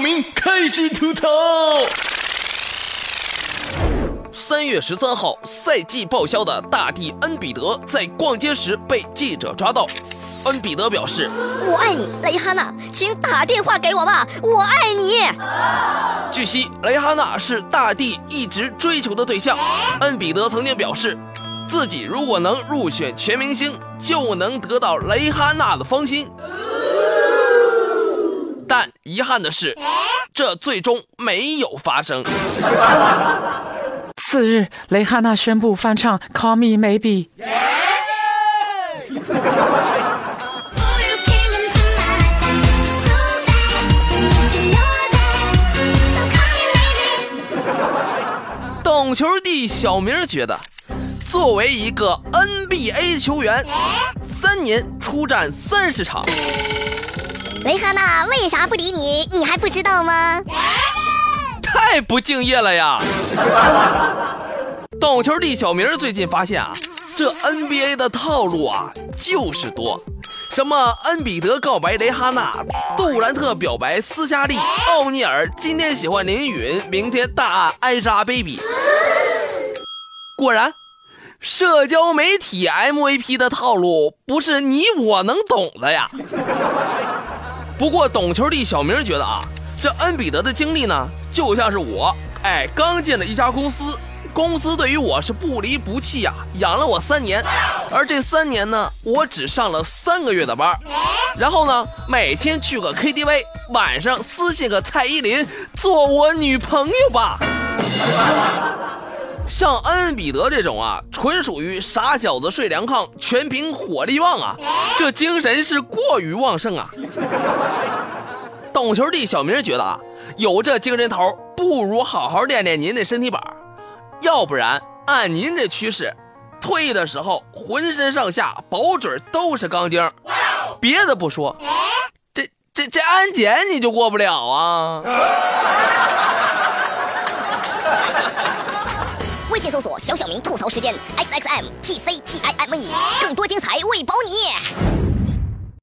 明开始吐槽。三月十三号，赛季报销的大帝恩比德在逛街时被记者抓到。恩比德表示：“我爱你，蕾哈娜，请打电话给我吧，我爱你。”据悉，蕾哈娜是大帝一直追求的对象。恩比德曾经表示，自己如果能入选全明星，就能得到蕾哈娜的芳心。但遗憾的是，这最终没有发生。次日，蕾哈娜宣布翻唱《Call Me Maybe》。懂球帝小明觉得，作为一个 NBA 球员，三年出战三十场，蕾哈娜为啥不理你？你还不知道吗？太不敬业了呀！懂球帝小明最近发现啊，这 NBA 的套路啊就是多，什么恩比德告白蕾哈娜，杜兰特表白斯嘉丽，奥尼尔今天喜欢林允，明天大案艾莎 baby。果然，社交媒体 MVP 的套路不是你我能懂的呀。不过懂球帝小明觉得啊，这恩比德的经历呢，就像是我，哎，刚进了一家公司，公司对于我是不离不弃呀，养了我三年，而这三年呢，我只上了三个月的班，然后呢，每天去个 KTV，晚上私信个蔡依林做我女朋友吧。像恩比德这种啊，纯属于傻小子睡凉炕，全凭火力旺啊！这精神是过于旺盛啊！懂球帝小明觉得啊，有这精神头，不如好好练练您的身体板要不然按您这趋势，退役的时候浑身上下保准都是钢钉。别的不说，这这这安检你就过不了啊！搜索“小小明吐槽时间 ”，X X M T C T I M E，更多精彩为保你。